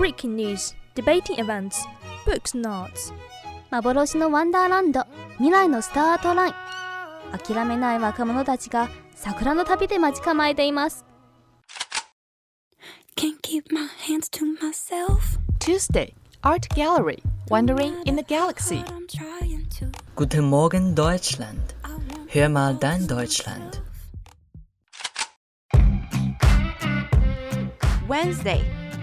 breaking news, debating events, books notes. 幻のワンダーランド未来のスタートライン諦めない若者たちが桜の旅で待ち構えています Can't keep my hands to myself. Tuesday, Art Gallery, Wandering in the Galaxy. Guten Morgen Deutschland. Hör mal dein Deutschland. Wednesday,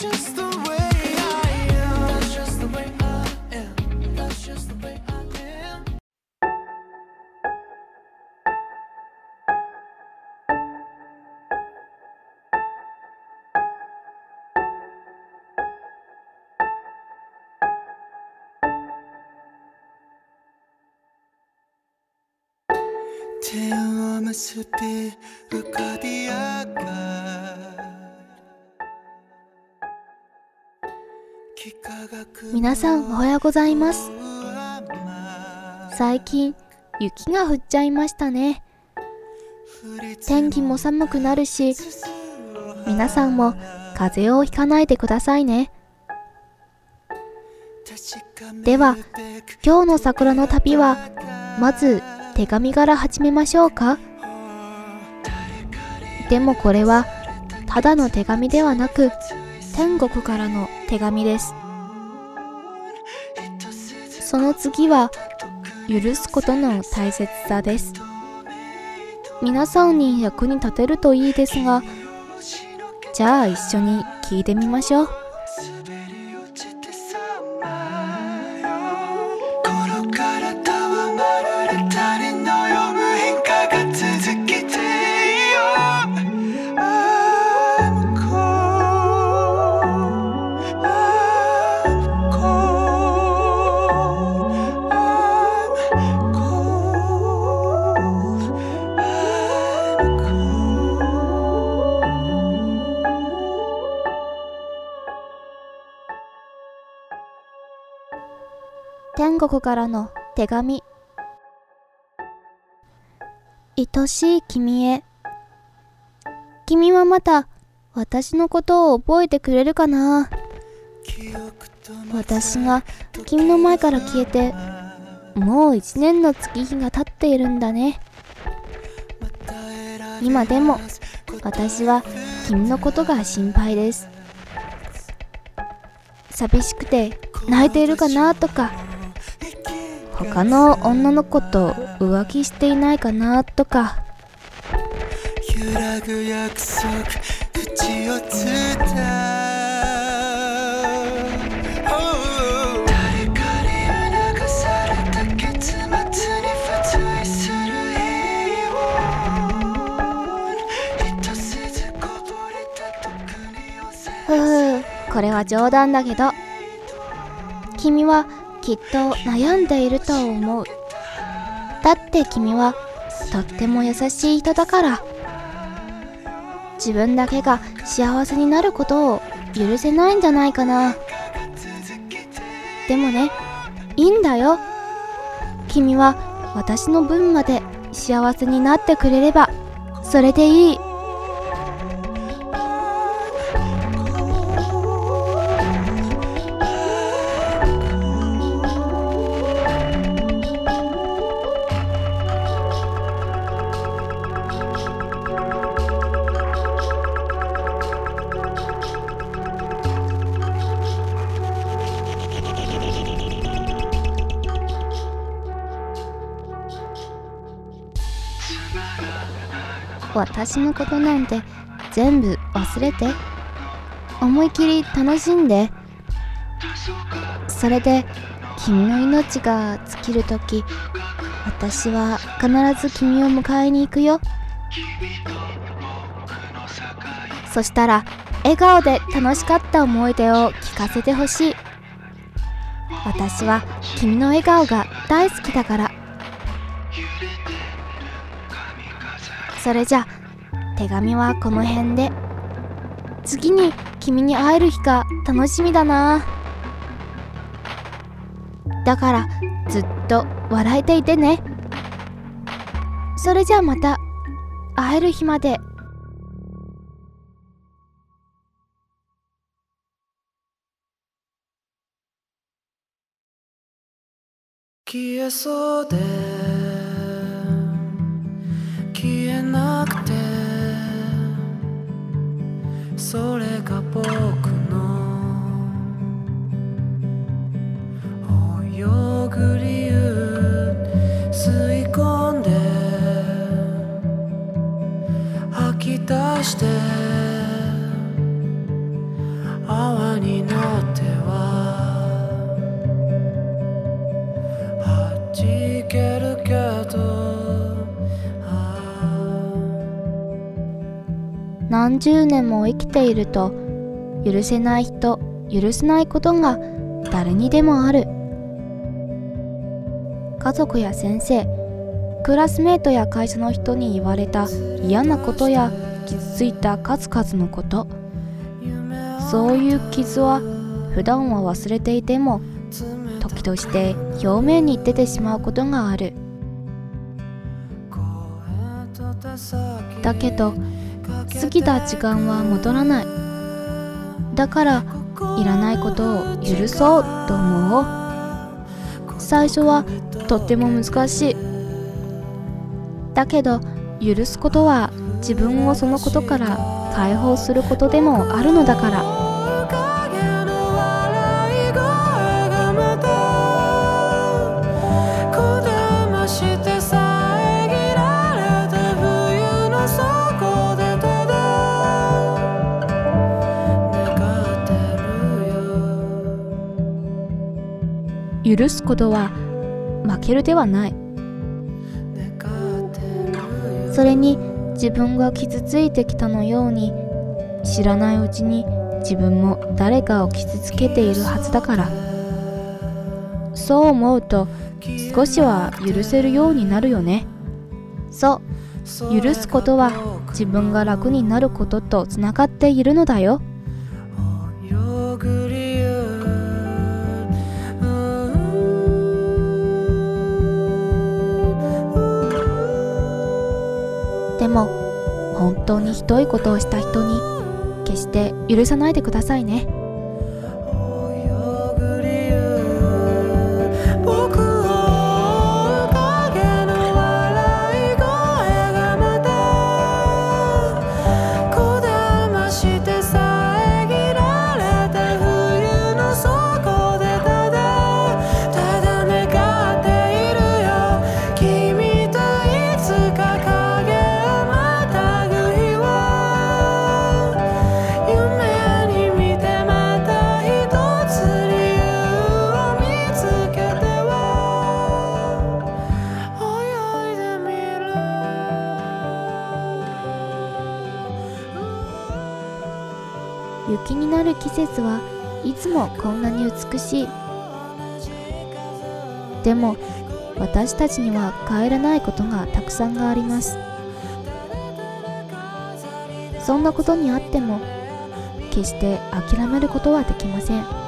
just the 皆さんおはようございます。最近雪が降っちゃいましたね。天気も寒くなるし皆さんも風邪をひかないでくださいね。では今日の桜の旅はまず手紙から始めましょうか。でもこれはただの手紙ではなく天国からの手紙です。その次は許すことの大切さです。皆さんに役に立てるといいですがじゃあ一緒に聞いてみましょう。天国からの手紙。愛しい君へ。君はまた私のことを覚えてくれるかな？私が君の前から消えてもう一年の月日が経っているんだね。今でも私は君のことが心配です。寂しくて泣いているかなとか他の女の子と浮気していないかなとか。揺らぐ約束口をつこれは冗談だけど。君はきっと悩んでいると思う。だって君はとっても優しい人だから。自分だけが幸せになることを許せないんじゃないかな。でもねいいんだよ。君は私の分まで幸せになってくれればそれでいい。私のことなんて全部忘れて思い切り楽しんでそれで君の命が尽きる時私は必ず君を迎えに行くよ。そしたら笑顔で楽しかった思い出を聞かせてほしい。私は君の笑顔が大好きだから。それじゃあ手紙はこの辺で。次に君に会える日が楽しみだな。だからずっと笑えていてね。それじゃあまた会える日まで。消えそうで10年も生きていると許せない人許せないことが誰にでもある。家族や先生クラスメートや会社の人に言われた嫌なことや傷ついた数々のこと。そういう傷は普段は忘れていても時として表面に出てしまうことがある。だけど過ぎた時間は戻らない。だからいらないことを許そうと思う。最初はとっても難しい。だけど許すことは自分をそのことから解放することでもあるのだから。許すことは負けるではない。それに自分が傷ついてきたのように知らないうちに自分も誰かを傷つけているはずだから。そう思うと少しは許せるようになるよね。そう。許すことは自分が楽になることとつながっているのだよ。当にひどいことをした人に決して許さないでくださいね。こんなに美しい。でも私たちには帰れないことがたくさんがあります。そんなことにあっても決して諦めることはできません。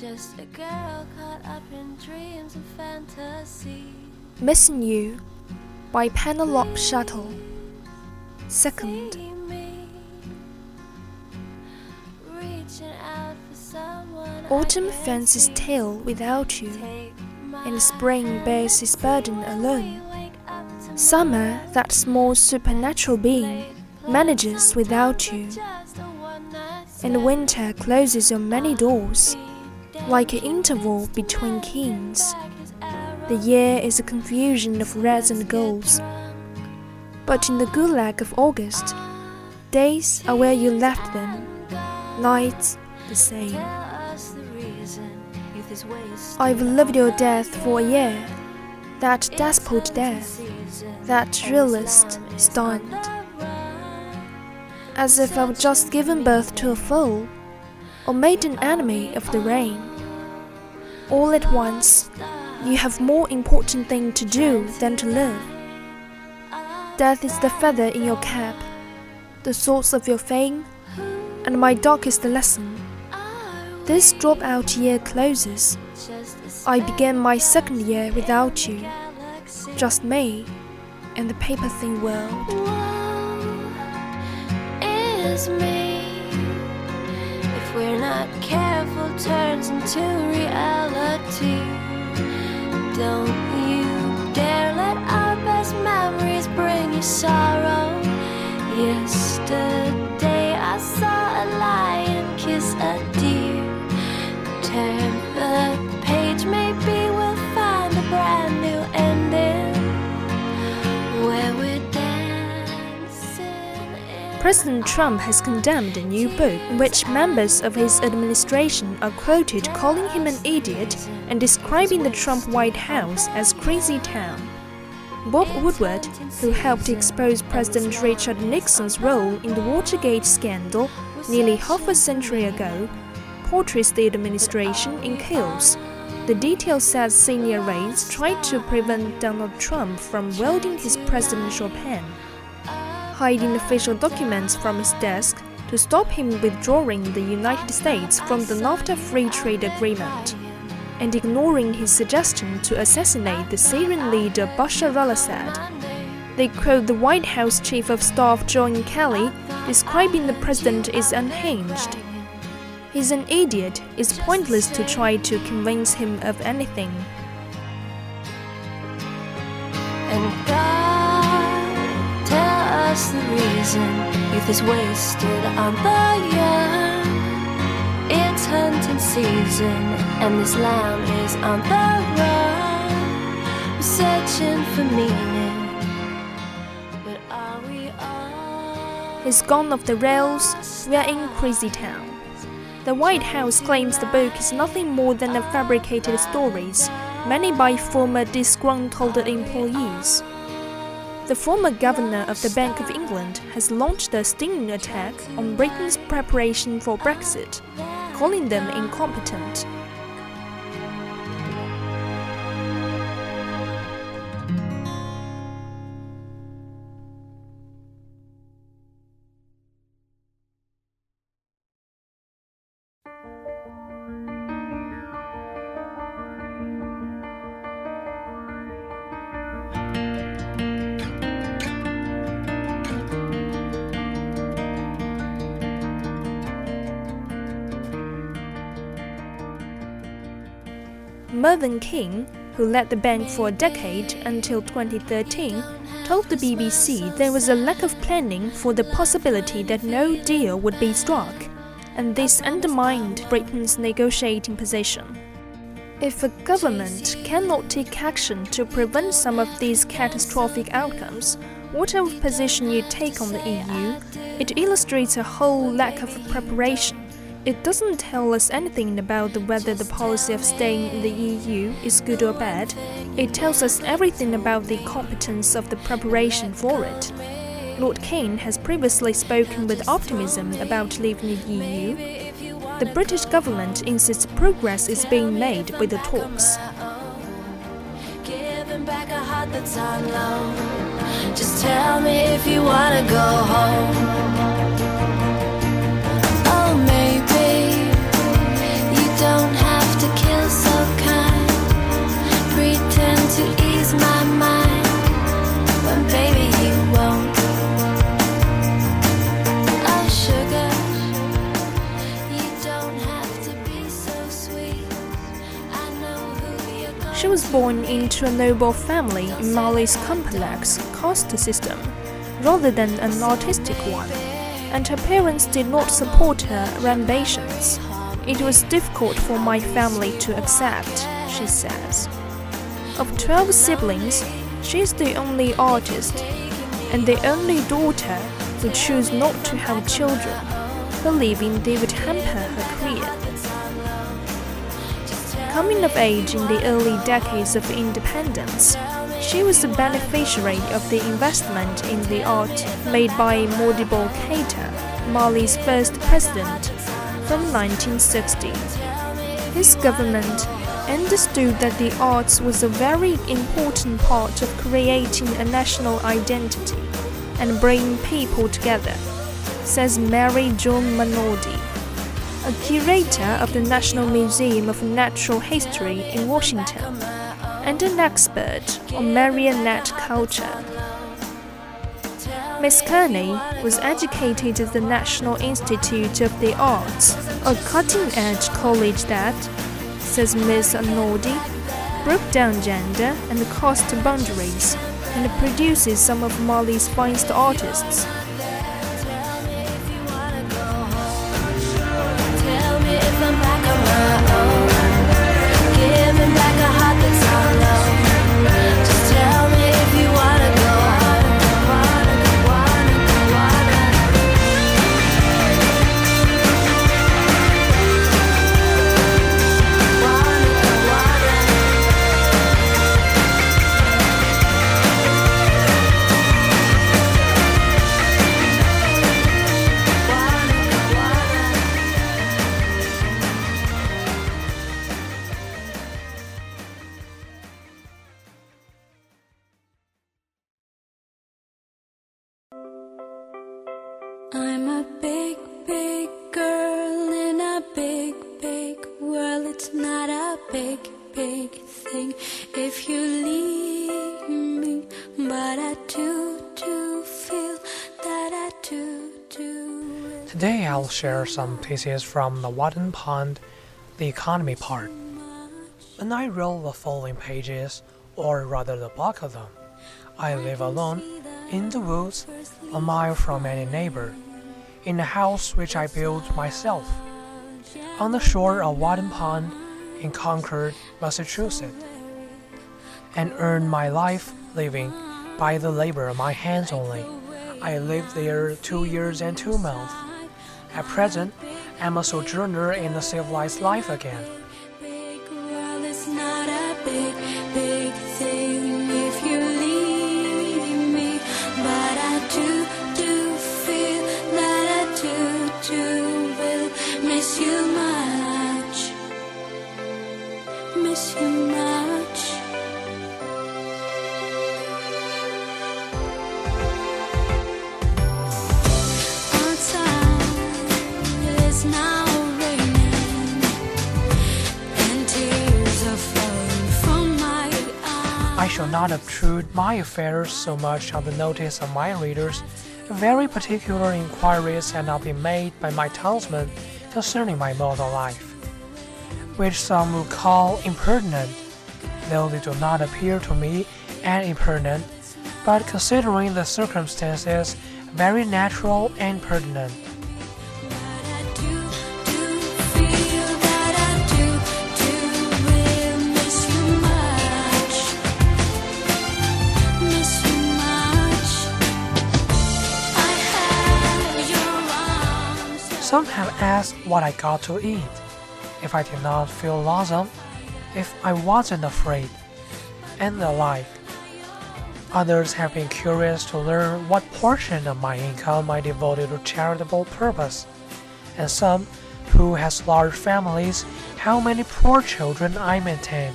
Just a girl caught up in dreams and fantasy. Missing You by Penelope Shuttle. Second. Reaching out for someone Autumn fends his tail without you, and spring bears his burden alone. Summer, that small supernatural being, manages without you. And winter closes on many doors, like an interval between kings. The year is a confusion of reds and golds. But in the gulag of August, days are where you left them, nights the same. I've lived your death for a year, that despot death, that realist stunned. As if I've just given birth to a foe, or made an enemy of the rain. All at once, you have more important thing to do than to live. Death is the feather in your cap, the source of your fame, and my darkest lesson. This dropout year closes. I began my second year without you, just me and the paper thin world. Not careful, turns into reality. Don't you dare let our best memories bring you sorrow. President Trump has condemned a new book in which members of his administration are quoted calling him an idiot and describing the Trump White House as crazy town. Bob Woodward, who helped expose President Richard Nixon's role in the Watergate scandal nearly half a century ago, portrays the administration in chaos. The detail says senior aides tried to prevent Donald Trump from wielding his presidential pen hiding official documents from his desk to stop him withdrawing the United States from the NAFTA Free Trade Agreement, and ignoring his suggestion to assassinate the Syrian leader Bashar al Assad. They quote the White House Chief of Staff John Kelly, describing the president as unhinged. He's an idiot, it's pointless to try to convince him of anything. Us the reason youth is wasted on the young. It's hunting season, and this lamb is on the run. Searching for meaning, but are we all? He's gone off the rails, we are in crazy town. The White House claims the book is nothing more than a fabricated stories, many by former disgruntled employees. The former governor of the Bank of England has launched a stinging attack on Britain's preparation for Brexit, calling them incompetent. Mervyn King, who led the bank for a decade until 2013, told the BBC there was a lack of planning for the possibility that no deal would be struck, and this undermined Britain's negotiating position. If a government cannot take action to prevent some of these catastrophic outcomes, whatever position you take on the EU, it illustrates a whole lack of preparation. It doesn't tell us anything about whether the policy of staying in the EU is good or bad. It tells us everything about the competence of the preparation for it. Lord Kane has previously spoken with optimism about leaving the EU. The British government insists progress is being made with the talks. Just tell me if you wanna go home. Into a noble family in Mali's complex caste system, rather than an artistic one, and her parents did not support her ambitions. It was difficult for my family to accept, she says. Of 12 siblings, she is the only artist and the only daughter who chose not to have children, believing they would hamper her. Coming of age in the early decades of independence, she was a beneficiary of the investment in the art made by Modibo Keita, Mali's first president, from 1960. His government understood that the arts was a very important part of creating a national identity and bringing people together, says Mary Jo Arnoldi a curator of the National Museum of Natural History in Washington, and an expert on marionette culture. Miss Kearney was educated at the National Institute of the Arts, a cutting edge college that, says Miss Arnoldi, broke down gender and caste boundaries and produces some of Mali's finest artists. I'm a big, big girl in a big, big world. It's not a big, big thing if you leave me. But I do, do feel that I do, do. Today I'll share some pieces from the Walden Pond, the economy part. When I roll the following pages, or rather the bulk of them, I live alone in the woods, a mile from any neighbor, in a house which I built myself, on the shore of Walden Pond in Concord, Massachusetts, and earned my life living by the labor of my hands only. I lived there two years and two months. At present, I'm a sojourner in the civilized life again. Shall not obtrude my affairs so much on the notice of my readers. Very particular inquiries have now been made by my townsmen concerning my mode of life. which some would call impertinent, though they do not appear to me as impertinent, but considering the circumstances, very natural and pertinent. Some have asked what I got to eat, if I did not feel lonesome, if I wasn't afraid, and the like. Others have been curious to learn what portion of my income I devoted to charitable purpose, and some, who has large families, how many poor children I maintain.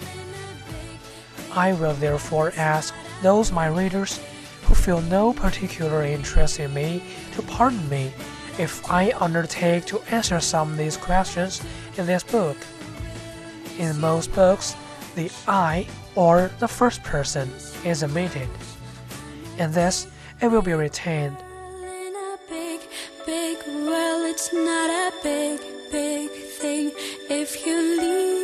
I will therefore ask those my readers who feel no particular interest in me to pardon me if I undertake to answer some of these questions in this book. In most books, the I or the first person is omitted. In this, it will be retained. Big, big world, it's not a big, big thing if you leave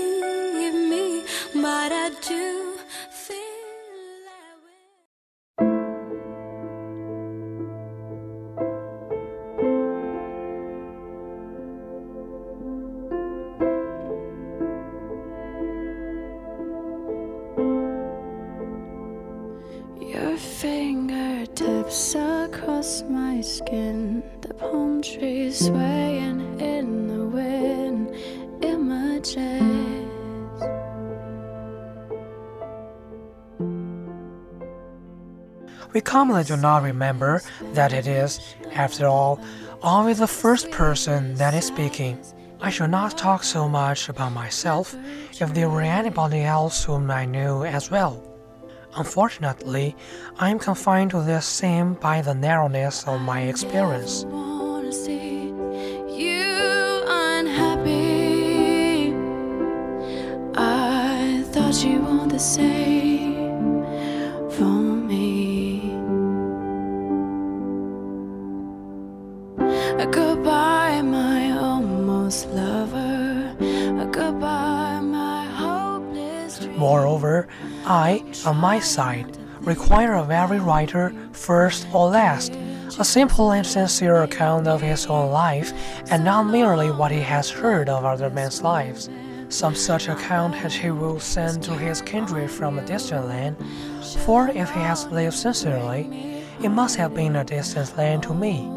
We commonly do not remember that it is, after all, always the first person that is speaking. I should not talk so much about myself if there were anybody else whom I knew as well. Unfortunately, I am confined to this theme by the narrowness of my experience. Same for me. A goodbye, my almost lover. A goodbye, my hopeless dream. Moreover, I, on my side, require of every writer, first or last, a simple and sincere account of his own life, and not merely what he has heard of other men's lives. Some such account as he will send to his kindred from a distant land, for if he has lived sincerely, it must have been a distant land to me.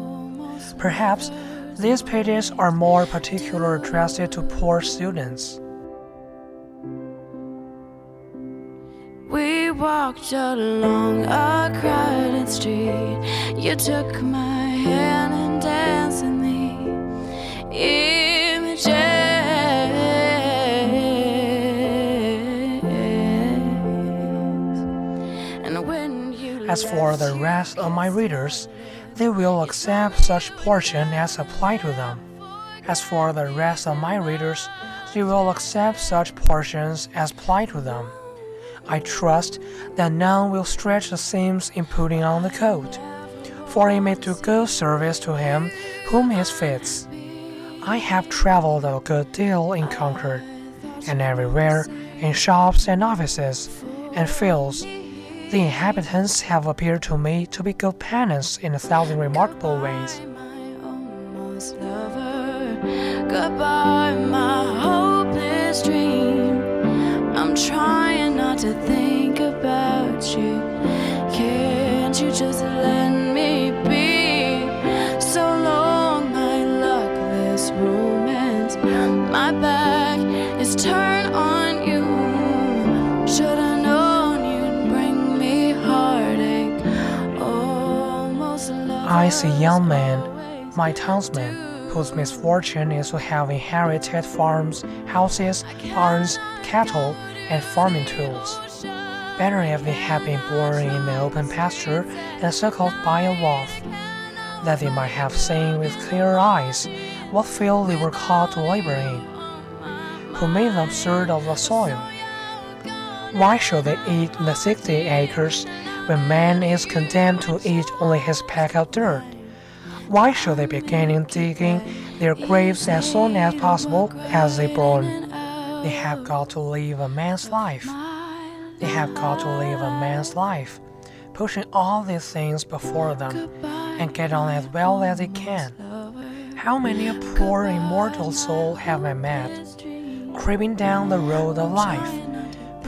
Perhaps these pages are more particularly addressed to poor students. We walked along a crowded street. You took my hand and danced in the As for the rest of my readers, they will accept such portion as apply to them. As for the rest of my readers, they will accept such portions as apply to them. I trust that none will stretch the seams in putting on the coat, for it may do good service to him whom it fits. I have traveled a good deal in Concord, and everywhere, in shops and offices and fields, the inhabitants have appeared to me to be good penance in a thousand remarkable ways. Goodbye, my hopeless dream. I'm trying not to think about you. Can't you just let me be? So long, my luckless romance. My back is turned on you. I see young men, my townsman, whose misfortune is to have inherited farms, houses, barns, cattle, and farming tools. Better if they had been born in the open pasture and circled by a wolf, that they might have seen with clear eyes what field they were called to labor in. Who made them absurd of the soil? Why should they eat the sixty acres when man is condemned to eat only his peck of dirt? Why should they begin digging their graves as soon as possible as they born? They have got to live a man's life. They have got to live a man's life, pushing all these things before them and get on as well as they can. How many a poor immortal soul have I met, creeping down the road of life,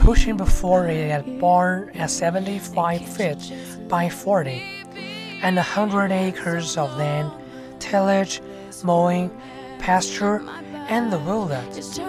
pushing before it at born at 75 feet by 40, and a hundred acres of land, tillage, mowing, pasture, and the wilderness.